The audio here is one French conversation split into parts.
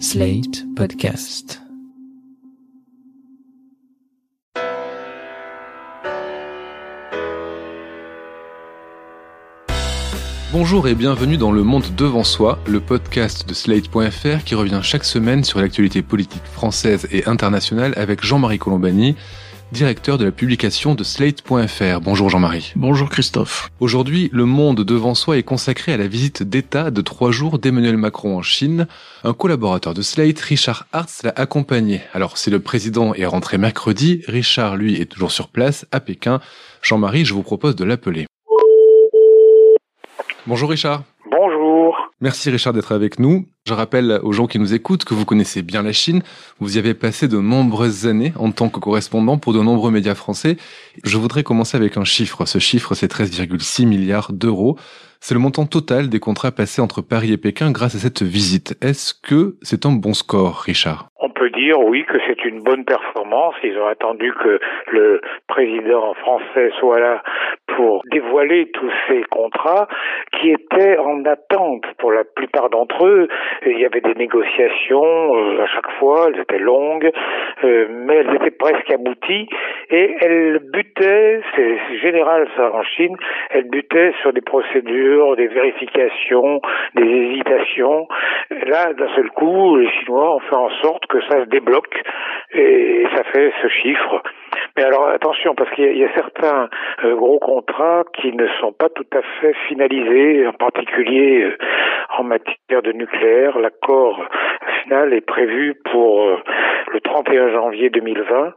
Slate Podcast. Bonjour et bienvenue dans Le Monde Devant Soi, le podcast de Slate.fr qui revient chaque semaine sur l'actualité politique française et internationale avec Jean-Marie Colombani, directeur de la publication de Slate.fr. Bonjour Jean-Marie. Bonjour Christophe. Aujourd'hui, le monde devant soi est consacré à la visite d'État de trois jours d'Emmanuel Macron en Chine. Un collaborateur de Slate, Richard Hartz, l'a accompagné. Alors, si le président est rentré mercredi, Richard, lui, est toujours sur place, à Pékin. Jean-Marie, je vous propose de l'appeler. Bonjour Richard. Bonjour. Merci Richard d'être avec nous. Je rappelle aux gens qui nous écoutent que vous connaissez bien la Chine. Vous y avez passé de nombreuses années en tant que correspondant pour de nombreux médias français. Je voudrais commencer avec un chiffre. Ce chiffre, c'est 13,6 milliards d'euros. C'est le montant total des contrats passés entre Paris et Pékin grâce à cette visite. Est-ce que c'est un bon score, Richard? On peut dire oui que c'est une bonne performance. Ils ont attendu que le président français soit là pour dévoiler tous ces contrats qui étaient en attente pour la plupart d'entre eux. Il y avait des négociations euh, à chaque fois, elles étaient longues, euh, mais elles étaient presque abouties et elles butaient, c'est général ça en Chine, elles butaient sur des procédures, des vérifications, des hésitations. Là, d'un seul coup, les Chinois ont fait en sorte que ça se débloque et ça fait ce chiffre. Mais alors attention, parce qu'il y, a certains euh, gros contrats qui ne sont pas tout à fait finalisés, en particulier euh, en matière de nucléaire. L'accord final est prévu pour euh, le 31 janvier 2020.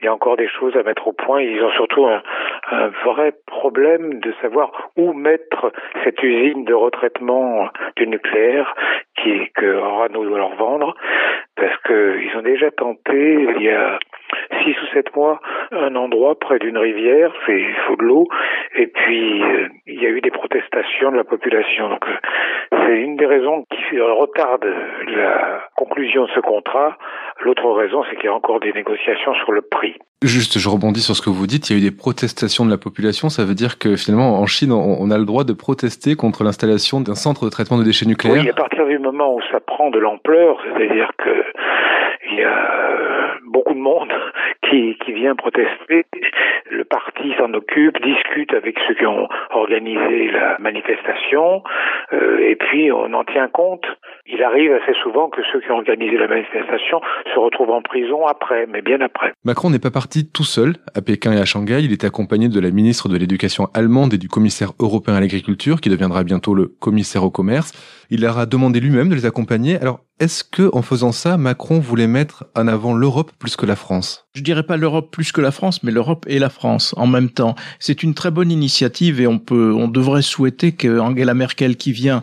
Il y a encore des choses à mettre au point. Ils ont surtout un, un vrai problème de savoir où mettre cette usine de retraitement du nucléaire qui que Orano doit leur vendre, parce qu'ils ont déjà tenté il y a six ou sept mois un endroit près d'une rivière, c'est il faut de l'eau, et puis euh, il y a eu des protestations de la population. Donc euh, c'est une des raisons qui retarde la conclusion de ce contrat. L'autre raison, c'est qu'il y a encore des négociations sur le prix. Juste, je rebondis sur ce que vous dites. Il y a eu des protestations de la population. Ça veut dire que finalement, en Chine, on a le droit de protester contre l'installation d'un centre de traitement de déchets nucléaires. Oui, à partir du moment où ça prend de l'ampleur, c'est-à-dire que il y a beaucoup de monde qui, qui vient protester. Le parti s'en occupe, discute avec ceux qui ont organisé la manifestation, euh, et puis on en tient compte. Il arrive assez souvent que ceux qui ont organisé la manifestation se retrouvent en prison après, mais bien après. Macron n'est pas parti tout seul à Pékin et à Shanghai. Il était accompagné de la ministre de l'Éducation allemande et du commissaire européen à l'agriculture, qui deviendra bientôt le commissaire au commerce. Il leur a demandé lui-même de les accompagner. Alors, est-ce que, en faisant ça, Macron voulait mettre en avant l'Europe plus que la France? Je dirais pas l'Europe plus que la France, mais l'Europe et la France en même temps. C'est une très bonne initiative et on peut, on devrait souhaiter que Angela Merkel, qui vient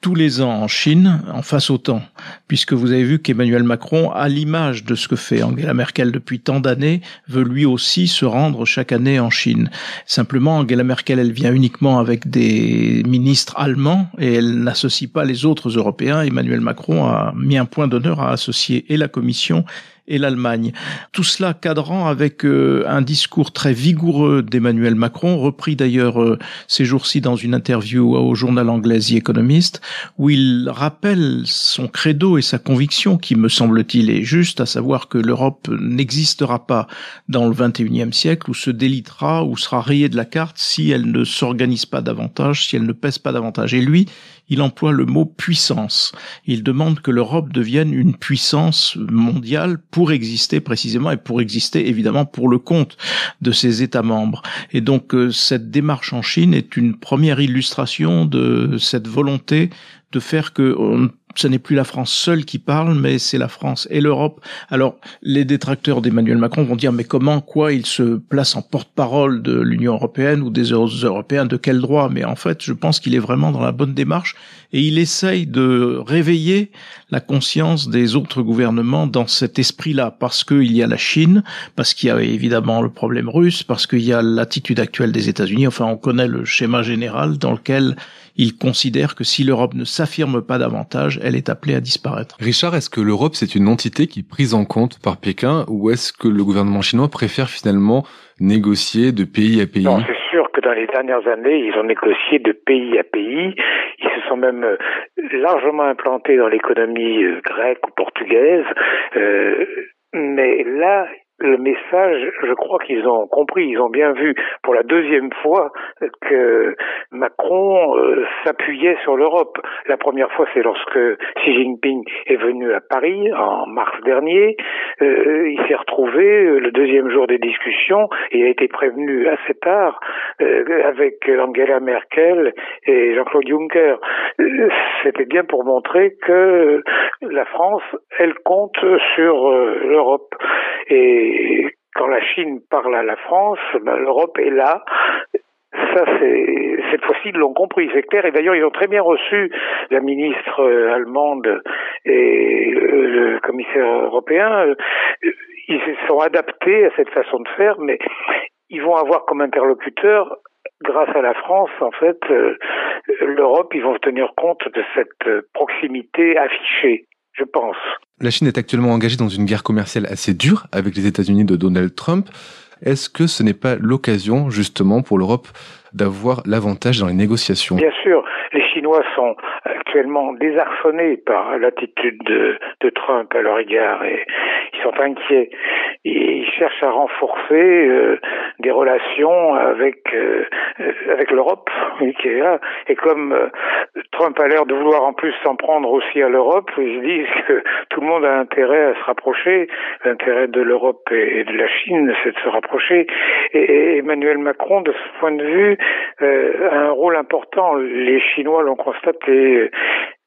tous les ans en Chine en face au temps, puisque vous avez vu qu'Emmanuel Macron, à l'image de ce que fait Angela Merkel depuis tant d'années, veut lui aussi se rendre chaque année en Chine. Simplement, Angela Merkel, elle vient uniquement avec des ministres allemands et elle n'associe pas les autres Européens. Emmanuel Macron a mis un point d'honneur à associer et la Commission et l'Allemagne. Tout cela cadrant avec euh, un discours très vigoureux d'Emmanuel Macron, repris d'ailleurs euh, ces jours-ci dans une interview au journal anglais The Economist, où il rappelle son credo et sa conviction, qui me semble-t-il est juste, à savoir que l'Europe n'existera pas dans le 21e siècle, ou se délitera, ou sera rayée de la carte si elle ne s'organise pas davantage, si elle ne pèse pas davantage. Et lui, il emploie le mot puissance. Il demande que l'Europe devienne une puissance mondiale pour exister précisément et pour exister évidemment pour le compte de ses États membres. Et donc euh, cette démarche en Chine est une première illustration de cette volonté de faire que ce n'est plus la France seule qui parle, mais c'est la France et l'Europe. Alors, les détracteurs d'Emmanuel Macron vont dire, mais comment, quoi, il se place en porte-parole de l'Union européenne ou des Européens, de quel droit? Mais en fait, je pense qu'il est vraiment dans la bonne démarche et il essaye de réveiller la conscience des autres gouvernements dans cet esprit-là, parce qu'il y a la Chine, parce qu'il y a évidemment le problème russe, parce qu'il y a l'attitude actuelle des États-Unis. Enfin, on connaît le schéma général dans lequel il considère que si l'Europe ne s'affirme pas davantage, elle est appelée à disparaître. Richard, est-ce que l'Europe c'est une entité qui est prise en compte par Pékin ou est-ce que le gouvernement chinois préfère finalement négocier de pays à pays? Non, c'est sûr que dans les dernières années, ils ont négocié de pays à pays. Ils se sont même euh, largement implantés dans l'économie euh, grecque ou portugaise. Euh, mais là, le message, je crois qu'ils ont compris, ils ont bien vu pour la deuxième fois que Macron euh, s'appuyait sur l'Europe. La première fois, c'est lorsque Xi Jinping est venu à Paris en mars dernier. Euh, il s'est retrouvé euh, le deuxième jour des discussions et a été prévenu assez tard avec Angela Merkel et Jean-Claude Juncker. C'était bien pour montrer que la France, elle compte sur l'Europe. Et quand la Chine parle à la France, ben, l'Europe est là. Ça, c'est cette fois-ci, ils l'ont compris, c'est clair. Et d'ailleurs, ils ont très bien reçu la ministre euh, allemande et euh, le commissaire européen. Ils se sont adaptés à cette façon de faire, mais ils vont avoir comme interlocuteur grâce à la France, en fait, euh, l'Europe, ils vont tenir compte de cette proximité affichée je pense. La Chine est actuellement engagée dans une guerre commerciale assez dure avec les États-Unis de Donald Trump. Est-ce que ce n'est pas l'occasion justement pour l'Europe d'avoir l'avantage dans les négociations? Bien sûr, les Chinois sont actuellement désarçonnés par l'attitude de, de, Trump à leur égard et ils sont inquiets. Ils cherchent à renforcer euh, des relations avec euh, avec l'Europe. Et comme euh, Trump a l'air de vouloir en plus s'en prendre aussi à l'Europe, ils disent que tout le monde a intérêt à se rapprocher. L'intérêt de l'Europe et de la Chine, c'est de se rapprocher. Et Emmanuel Macron, de ce point de vue, euh, a un rôle important. Les Chinois l'ont constaté.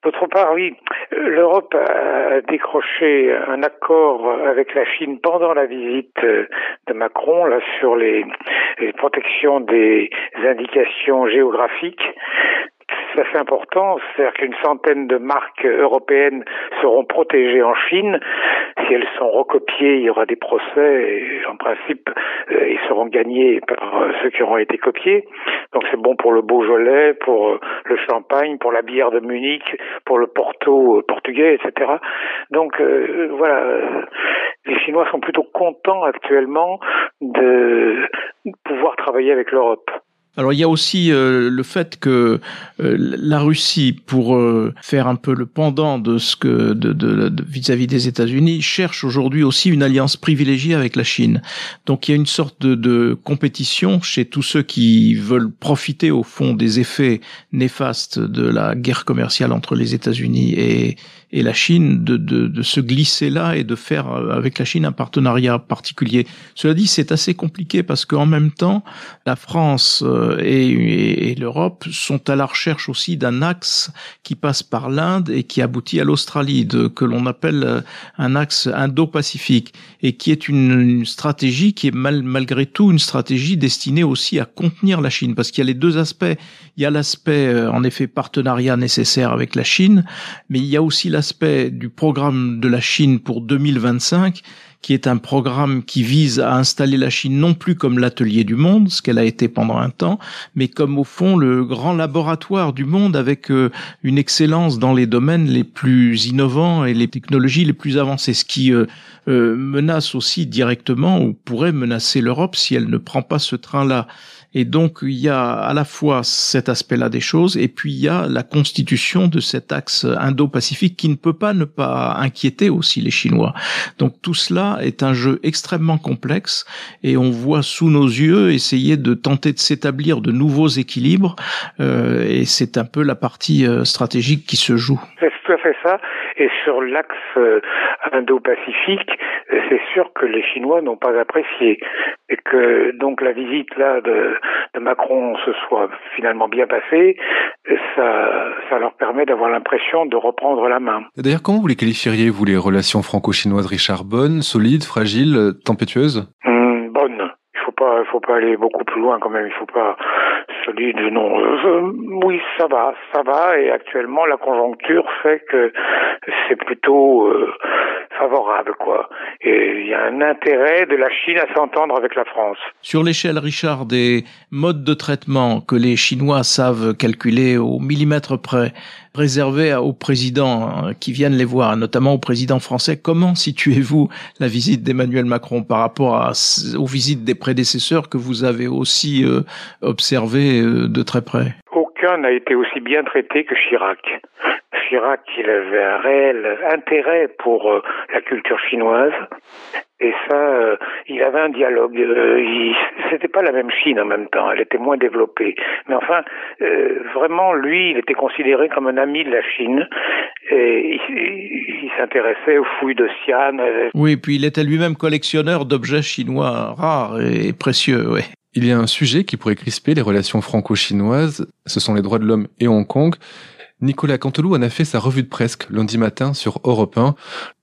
D'autre part, oui, l'Europe a décroché un accord avec la Chine pendant la visite de Macron sur les protections des indications géographiques c'est assez important, c'est-à-dire qu'une centaine de marques européennes seront protégées en Chine. Si elles sont recopiées, il y aura des procès et en principe, euh, ils seront gagnés par euh, ceux qui auront été copiés. Donc c'est bon pour le Beaujolais, pour euh, le Champagne, pour la bière de Munich, pour le Porto portugais, etc. Donc voilà, les Chinois sont plutôt contents actuellement de pouvoir travailler avec l'Europe. Alors il y a aussi euh, le fait que euh, la Russie, pour euh, faire un peu le pendant de ce que de vis-à-vis des États-Unis, cherche aujourd'hui aussi une alliance privilégiée avec la Chine. Donc il y a une sorte de, de, compétition chez tous ceux qui veulent profiter au fond des effets néfastes de la guerre commerciale entre les États-Unis et et la Chine de, de, de, se glisser là et de faire euh, avec la Chine un partenariat particulier. Cela dit, c'est assez compliqué parce qu'en même temps, la France euh, et, l'Europe sont à la recherche aussi d'un axe qui passe par l'Inde et qui aboutit à l'Australie, que l'on appelle euh, un axe indo-pacifique et qui est une, une, stratégie qui est mal, malgré tout une stratégie destinée aussi à contenir la Chine parce qu'il y a les deux aspects. Il y a l'aspect en effet partenariat nécessaire avec la Chine, mais il y a aussi la aspect du programme de la Chine pour 2025, qui est un programme qui vise à installer la Chine non plus comme l'atelier du monde, ce qu'elle a été pendant un temps, mais comme au fond le grand laboratoire du monde avec euh, une excellence dans les domaines les plus innovants et les technologies les plus avancées, ce qui euh, euh, menace aussi directement ou pourrait menacer l'Europe si elle ne prend pas ce train-là. Et donc, il y a à la fois cet aspect-là des choses, et puis il y a la constitution de cet axe indo-pacifique qui ne peut pas ne pas inquiéter aussi les Chinois. Donc tout cela est un jeu extrêmement complexe, et on voit sous nos yeux essayer de tenter de s'établir de nouveaux équilibres, euh, et c'est un peu la partie euh, stratégique qui se joue. C'est tout à fait ça. Et sur l'axe euh, indo-pacifique, c'est sûr que les Chinois n'ont pas apprécié, et que donc la visite là de de Macron se soit finalement bien passé, ça, ça leur permet d'avoir l'impression de reprendre la main. D'ailleurs, comment vous les qualifieriez, vous, les relations franco-chinoises, Richard? Bonnes, solides, fragiles, tempétueuses? Mmh, Bonnes. Il faut pas, faut pas aller beaucoup plus loin quand même. Il faut pas solide, non. Euh, oui, ça va, ça va. Et actuellement, la conjoncture fait que c'est plutôt euh, favorable, quoi. Et il y a un intérêt de la Chine à s'entendre avec la France. Sur l'échelle, Richard, des modes de traitement que les Chinois savent calculer au millimètre près, réservés aux présidents hein, qui viennent les voir, notamment au président français, comment situez-vous la visite d'Emmanuel Macron par rapport à, aux visites des prédécesseurs que vous avez aussi euh, observées euh, de très près? Aucun n'a été aussi bien traité que Chirac. Chirac, il avait un réel intérêt pour euh, la culture chinoise. Et ça, euh, il avait un dialogue. Euh, C'était pas la même Chine en même temps. Elle était moins développée. Mais enfin, euh, vraiment, lui, il était considéré comme un ami de la Chine. Et il, s'intéressait aux fouilles de Xi'an. Oui, puis il était lui-même collectionneur d'objets chinois rares et précieux. Oui. Il y a un sujet qui pourrait crisper les relations franco-chinoises. Ce sont les droits de l'homme et Hong Kong. Nicolas Canteloup en a fait sa revue de presse lundi matin sur Europe 1.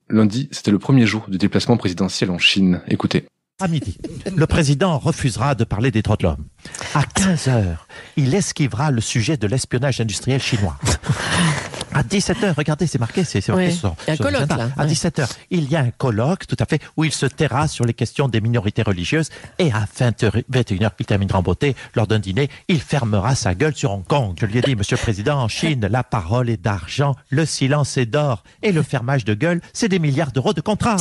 Lundi, c'était le premier jour du déplacement présidentiel en Chine. Écoutez. À midi, le président refusera de parler des droits de l'homme. À 15 heures, il esquivera le sujet de l'espionnage industriel chinois. À 17h, regardez, c'est marqué, c'est marqué Oui. sur, Il y a un colloque, là, À ouais. 17h, il y a un colloque, tout à fait, où il se taira sur les questions des minorités religieuses. Et à 20 heures- 21h, il terminera en beauté. Lors d'un dîner, il fermera sa gueule sur Hong Kong. Je lui ai dit, Monsieur le Président, en Chine, la parole est d'argent, le silence est d'or. Et le fermage de gueule, c'est des milliards d'euros de contrats.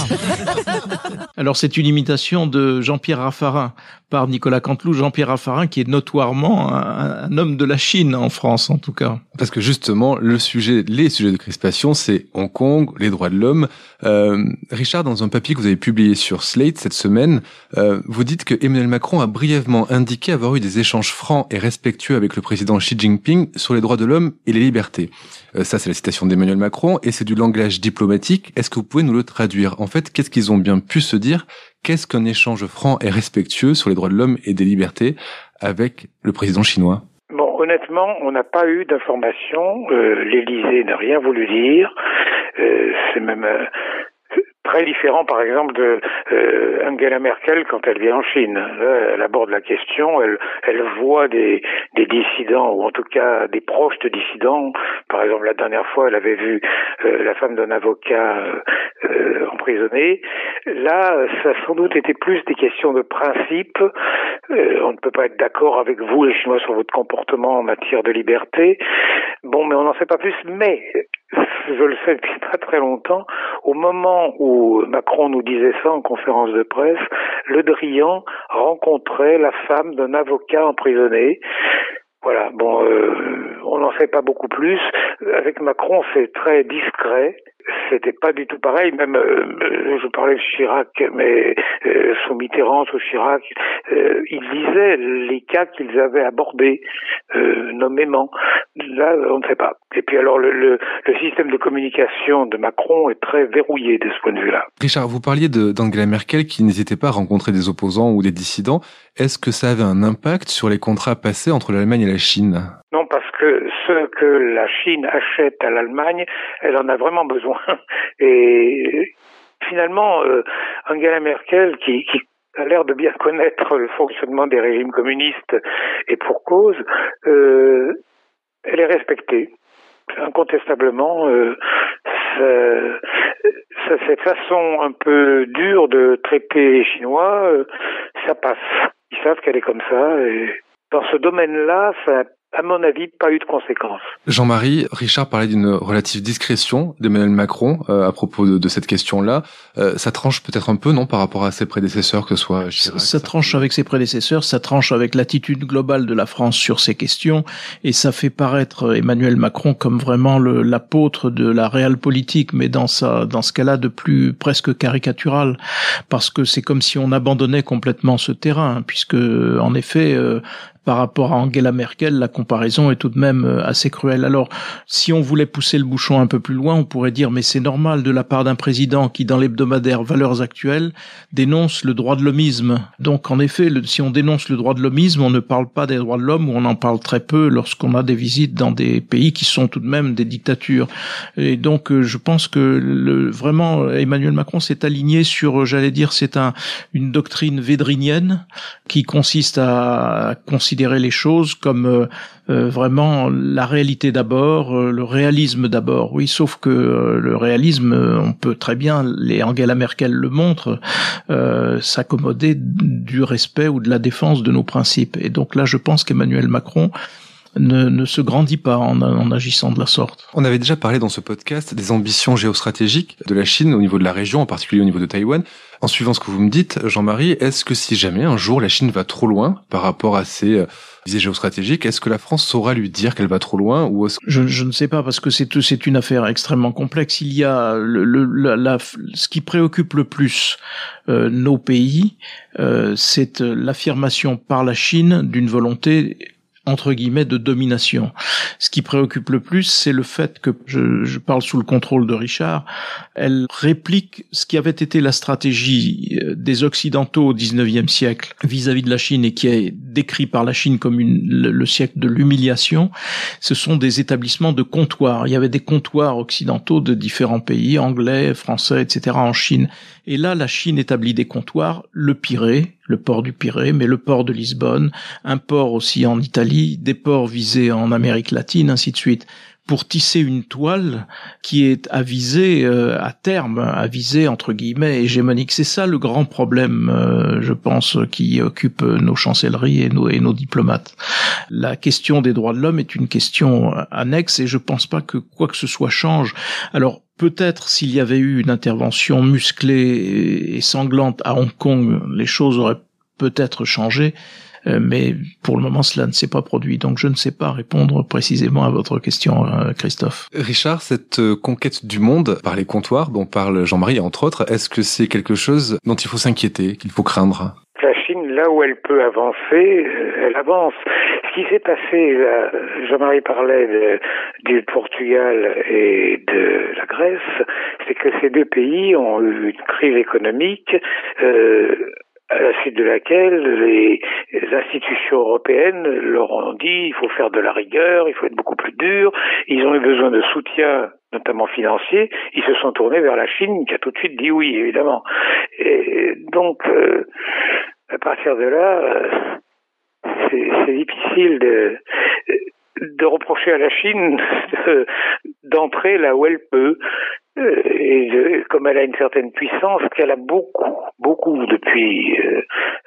Alors c'est une imitation de Jean-Pierre Raffarin par Nicolas Canteloup. Jean-Pierre Raffarin qui est notoirement un, un homme de la Chine en France en tout cas. Parce que justement, le sujet, les sujets de crispation, c'est Hong Kong, les droits de l'homme. Euh, Richard, dans un papier que vous avez publié sur Slate cette semaine, euh, vous dites que Emmanuel Macron a brièvement indiqué avoir eu des échanges francs et respectueux avec le président Xi Jinping sur les droits de l'homme et les libertés. Euh, ça, c'est la citation d'Emmanuel Macron et c'est du langage diplomatique. Est-ce que vous pouvez nous le traduire? En fait, qu'est-ce qu'ils ont bien pu se dire? Qu'est-ce qu'un échange franc et respectueux sur les droits de l'homme et des libertés avec le président chinois? Bon, honnêtement, on n'a pas eu d'informations. Euh, L'Élysée n'a rien voulu dire. Euh, c'est même euh, très différent, par exemple, de euh, Angela Merkel quand elle vient en Chine. Là, elle aborde la question, elle, elle voit des, des dissidents, ou en tout cas des proches de dissidents. Par exemple, la dernière fois, elle avait vu euh, la femme d'un avocat euh, euh, emprisonné. Là, ça sans doute été plus des questions de principe. Euh, on ne peut pas être d'accord avec vous, les Chinois, sur votre comportement en matière de liberté. Bon, mais on n'en sait pas plus. Mais je le sais depuis pas très longtemps. Au moment où Macron nous disait ça en conférence de presse, Le Drian rencontrait la femme d'un avocat emprisonné. Voilà, bon, euh, on n'en sait pas beaucoup plus. Avec Macron, c'est très discret. C'était pas du tout pareil. Même, euh, je parlais de Chirac, mais euh, sous Mitterrand, sous Chirac, euh, ils disaient les cas qu'ils avaient abordés euh, nommément. Là, on ne sait pas. Et puis alors, le, le, le système de communication de Macron est très verrouillé de ce point de vue-là. Richard, vous parliez d'Angela Merkel qui n'hésitait pas à rencontrer des opposants ou des dissidents. Est-ce que ça avait un impact sur les contrats passés entre l'Allemagne et la Chine? Que ce que la Chine achète à l'Allemagne, elle en a vraiment besoin. Et finalement, euh, Angela Merkel, qui, a l'air de bien connaître le fonctionnement des régimes communistes et pour cause, euh, elle est respectée. Incontestablement, euh, cette façon un peu dure de traiter les Chinois, ça passe. Ils savent qu'elle est comme ça. Dans ce domaine-là, ça à mon avis, pas eu de conséquences. Jean-Marie, Richard parlait d'une relative discrétion d'Emmanuel Macron euh, à propos de, de cette question-là. Euh, ça tranche peut-être un peu, non, par rapport à ses prédécesseurs, que ce soit Ça, Chirac, ça tranche avec ses prédécesseurs, ça tranche avec l'attitude globale de la France sur ces questions, et ça fait paraître Emmanuel Macron comme vraiment le- l'apôtre de la réelle politique, mais dans sa, dans ce cas-là de plus presque caricatural, parce que c'est comme si on abandonnait complètement ce terrain, puisque en effet, euh, par rapport à Angela Merkel, la comparaison est tout de même euh, assez cruelle. Alors, si on voulait pousser le bouchon un peu plus loin, on pourrait dire, mais c'est normal de la part d'un président qui, dans l'hebdomadaire Valeurs Actuelles, dénonce le droit de l'homisme. Donc, en effet, si on dénonce le droit de l'homisme, on ne parle pas des droits de l'homme ou on en parle très peu lorsqu'on a des visites dans des pays qui sont tout de même des dictatures. Et donc, euh, je pense que le, vraiment, Emmanuel Macron s'est aligné sur, euh, j'allais dire, c'est un, une doctrine védrinienne qui consiste à considérer les choses comme euh, euh, vraiment la réalité d'abord, le réalisme d'abord. Oui, sauf que le réalisme, on peut très bien, les Angela Merkel le montre, s'accommoder du respect ou de la défense de nos principes. Et donc là, je pense qu'Emmanuel Macron ne, ne, se grandit pas en, en, agissant de la sorte. On avait déjà parlé dans ce podcast des ambitions géostratégiques de la Chine au niveau de la région, en particulier au niveau de Taïwan. En suivant ce que vous me dites, Jean-Marie, est-ce que si jamais un jour la Chine va trop loin par rapport à ses euh, visées géostratégiques, est-ce que la France saura lui dire qu'elle va trop loin ou je, je, ne sais pas parce que c'est c'est une affaire extrêmement complexe. Il y a le, le la, la, ce qui préoccupe le plus euh, nos pays, euh, c'est euh, l'affirmation par la Chine d'une volonté entre guillemets de domination. Ce qui préoccupe le plus, c'est le fait que je, je, parle sous le contrôle de Richard. Elle réplique ce qui avait été la stratégie euh, des occidentaux au XIXe siècle vis-à-vis de la Chine et qui est décrit par la Chine comme une, le, siècle de l'humiliation. Ce sont des établissements de comptoirs. Il y avait des comptoirs occidentaux de différents pays, anglais, français, etc. en Chine. Et là, la Chine établit des comptoirs, le Pirée, le port du Pirée, mais le port de Lisbonne, un port aussi en Italie, des ports visés en Amérique latine, ainsi de suite pour tisser une toile qui est avisée euh, à terme, avisée entre guillemets hégémonique. C'est ça le grand problème, euh, je pense, qui occupe nos chancelleries et nos, diplomates. La question des droits de l'homme est une question annexe et je pense pas que quoi que ce soit change. Alors Peut-être s'il y avait eu une intervention musclée et sanglante à Hong Kong, les choses auraient peut-être changé, euh, mais pour le moment cela ne s'est pas produit. Donc je ne sais pas répondre précisément à votre question, euh, Christophe. Richard, cette euh, conquête du monde par les comptoirs dont parle Jean-Marie entre autres, est-ce que c'est quelque chose dont il faut s'inquiéter, qu'il faut craindre? La Chine, là où elle peut avancer, elle avance. Ce qui s'est passé, Jean-Marie parlait du Portugal et de la Grèce, c'est que ces deux pays ont eu une crise économique. Euh, à la suite de laquelle les institutions européennes leur ont dit il faut faire de la rigueur, il faut être beaucoup plus dur. Ils ont eu besoin de soutien, notamment financier. Ils se sont tournés vers la Chine, qui a tout de suite dit oui, évidemment. Et donc, euh, à partir de là, euh, c'est difficile de, de reprocher à la Chine d'entrer là où elle peut. Euh, et comme elle a une certaine puissance, qu'elle a beaucoup, beaucoup depuis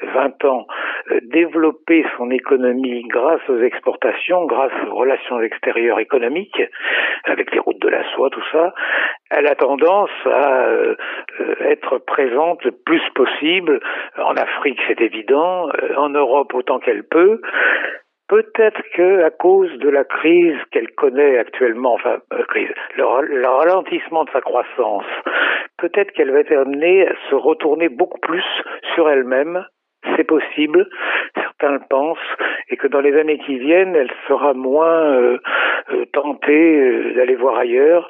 20 euh, ans euh, développé son économie grâce aux exportations, grâce aux relations extérieures économiques, avec les routes de la soie, tout ça, elle a tendance à être présente le plus possible en Afrique, c'est évident, en Europe autant qu'elle peut. Peut-être que à cause de la crise qu'elle connaît actuellement, enfin euh, crise, le, ralentissement de sa croissance, peut-être qu'elle va être amenée à se retourner beaucoup plus sur elle-même. C'est possible, certains le pensent, et que dans les années qui viennent, elle sera moins euh, euh, tentée d'aller voir ailleurs.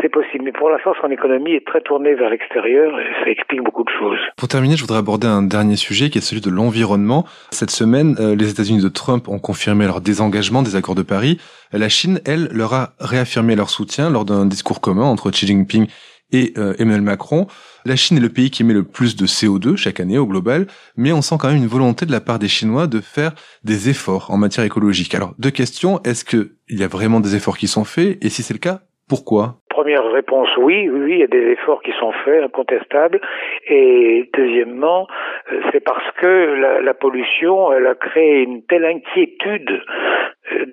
C'est possible, mais pour l'instant, son économie est très tournée vers l'extérieur et ça explique beaucoup de choses. Pour terminer, je voudrais aborder un dernier sujet qui est celui de l'environnement. Cette semaine, euh, les États-Unis de Trump ont confirmé leur désengagement des accords de Paris. La Chine, elle, leur a réaffirmé leur soutien lors d'un discours commun entre Xi Jinping et euh, Emmanuel Macron. La Chine est le pays qui émet le plus de CO2 chaque année au global, mais on sent quand même une volonté de la part des Chinois de faire des efforts en matière écologique. Alors, deux questions. Est-ce qu'il y a vraiment des efforts qui sont faits? Et si c'est le cas, pourquoi? Première réponse, oui, oui, il y a des efforts qui sont faits, incontestables. Et deuxièmement, euh, c'est parce que la, pollution, elle a créé une telle inquiétude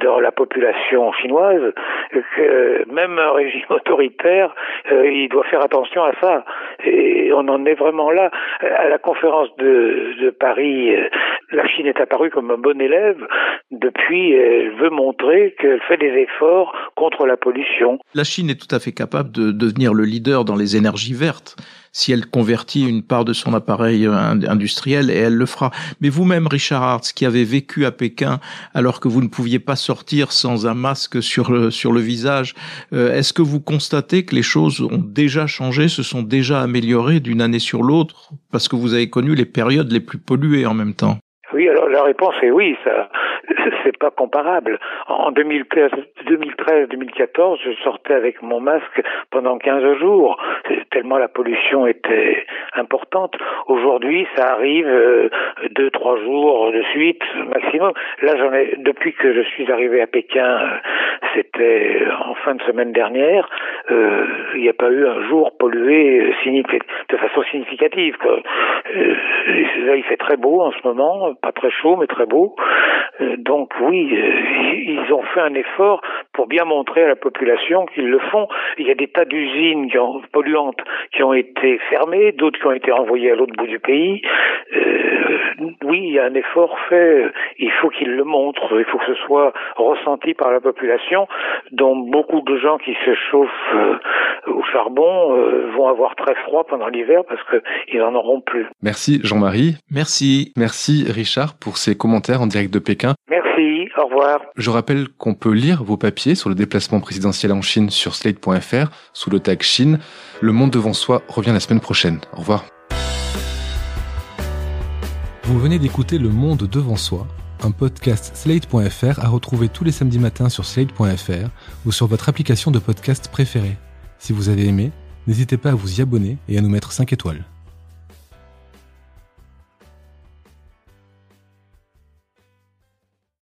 dans la population chinoise que même un régime autoritaire, euh, il doit faire attention à ça. Et on en est vraiment là. À la conférence de, de Paris, euh, la Chine est apparue comme un bon élève. Depuis, elle veut montrer qu'elle fait des efforts contre la pollution. La Chine est tout à fait capable de devenir le leader dans les énergies vertes si elle convertit une part de son appareil euh, industriel, et elle le fera. Mais vous-même, Richard Hartz, qui avez vécu à Pékin alors que vous ne pouviez pas sortir sans un masque sur le, sur le visage, euh, est-ce que vous constatez que les choses ont déjà changé, se sont déjà améliorées d'une année sur l'autre, parce que vous avez connu les périodes les plus polluées en même temps oui, alors la réponse est oui. Ça, c'est pas comparable. En 2013-2014, je sortais avec mon masque pendant 15 jours, tellement la pollution était importante. Aujourd'hui, ça arrive euh, deux, trois jours de suite maximum. Là, j'en ai depuis que je suis arrivé à Pékin, euh, c'était en fin de semaine dernière. Euh, il n'y a pas eu un jour pollué de façon significative. il fait très beau en ce moment, pas très chaud, mais très beau. donc oui, ils ont fait un effort pour bien montrer à la population qu'ils le font. Il y a des tas d'usines polluantes qui ont été fermées, d'autres qui ont été envoyées à l'autre bout du pays. Euh, oui, il y a un effort fait. Il faut qu'ils le montrent. Il faut que ce soit ressenti par la population, dont beaucoup de gens qui se chauffent euh, au charbon euh, vont avoir très froid pendant l'hiver parce qu'ils n'en auront plus. Merci Jean-Marie. Merci. Merci Richard pour ces commentaires en direct de Pékin. Merci. Au revoir. Je rappelle qu'on peut lire vos papiers sur le déplacement présidentiel en Chine sur slate.fr sous le tag Chine. Le monde devant soi revient la semaine prochaine. Au revoir. Vous venez d'écouter Le Monde devant soi, un podcast slate.fr à retrouver tous les samedis matins sur slate.fr ou sur votre application de podcast préférée. Si vous avez aimé, n'hésitez pas à vous y abonner et à nous mettre 5 étoiles.